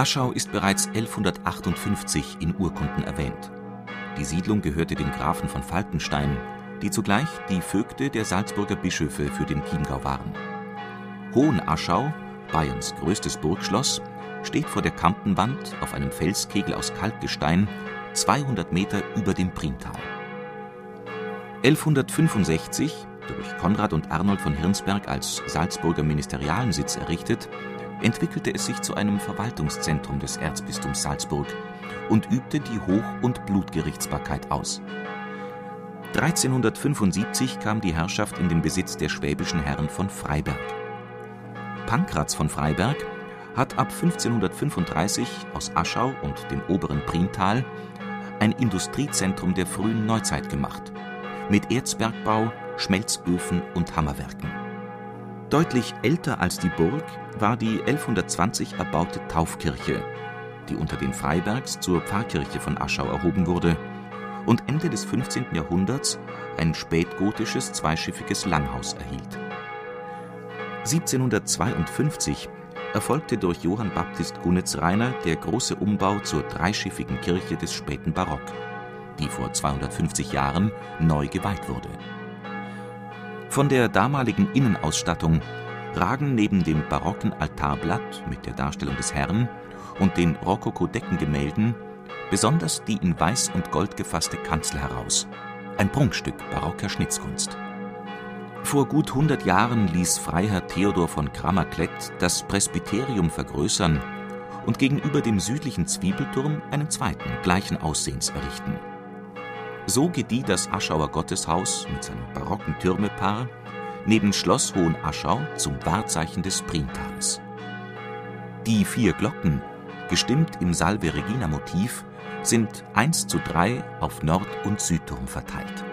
Aschau ist bereits 1158 in Urkunden erwähnt. Die Siedlung gehörte den Grafen von Falkenstein, die zugleich die Vögte der Salzburger Bischöfe für den Chiemgau waren. Hohenaschau, Bayerns größtes Burgschloss, steht vor der Kampenwand auf einem Felskegel aus Kalkgestein 200 Meter über dem Priental. 1165, durch Konrad und Arnold von Hirnsberg als Salzburger Ministerialensitz errichtet, entwickelte es sich zu einem Verwaltungszentrum des Erzbistums Salzburg und übte die Hoch- und Blutgerichtsbarkeit aus. 1375 kam die Herrschaft in den Besitz der schwäbischen Herren von Freiberg. Pankratz von Freiberg hat ab 1535 aus Aschau und dem oberen Priental ein Industriezentrum der frühen Neuzeit gemacht, mit Erzbergbau, Schmelzöfen und Hammerwerken. Deutlich älter als die Burg war die 1120 erbaute Taufkirche, die unter den Freibergs zur Pfarrkirche von Aschau erhoben wurde und Ende des 15. Jahrhunderts ein spätgotisches zweischiffiges Langhaus erhielt. 1752 erfolgte durch Johann Baptist Gunitz-Reiner der große Umbau zur dreischiffigen Kirche des späten Barock, die vor 250 Jahren neu geweiht wurde von der damaligen Innenausstattung ragen neben dem barocken Altarblatt mit der Darstellung des Herrn und den Rokoko-Deckengemälden besonders die in Weiß und Gold gefasste Kanzel heraus, ein Prunkstück barocker Schnitzkunst. Vor gut 100 Jahren ließ Freiherr Theodor von Cramerklett das Presbyterium vergrößern und gegenüber dem südlichen Zwiebelturm einen zweiten gleichen Aussehens errichten so gedieh das Aschauer Gotteshaus mit seinem barocken Türmepaar neben Schloss Hohenaschau zum Wahrzeichen des Prientales. Die vier Glocken, gestimmt im Salve Regina Motiv, sind 1 zu 3 auf Nord- und Südturm verteilt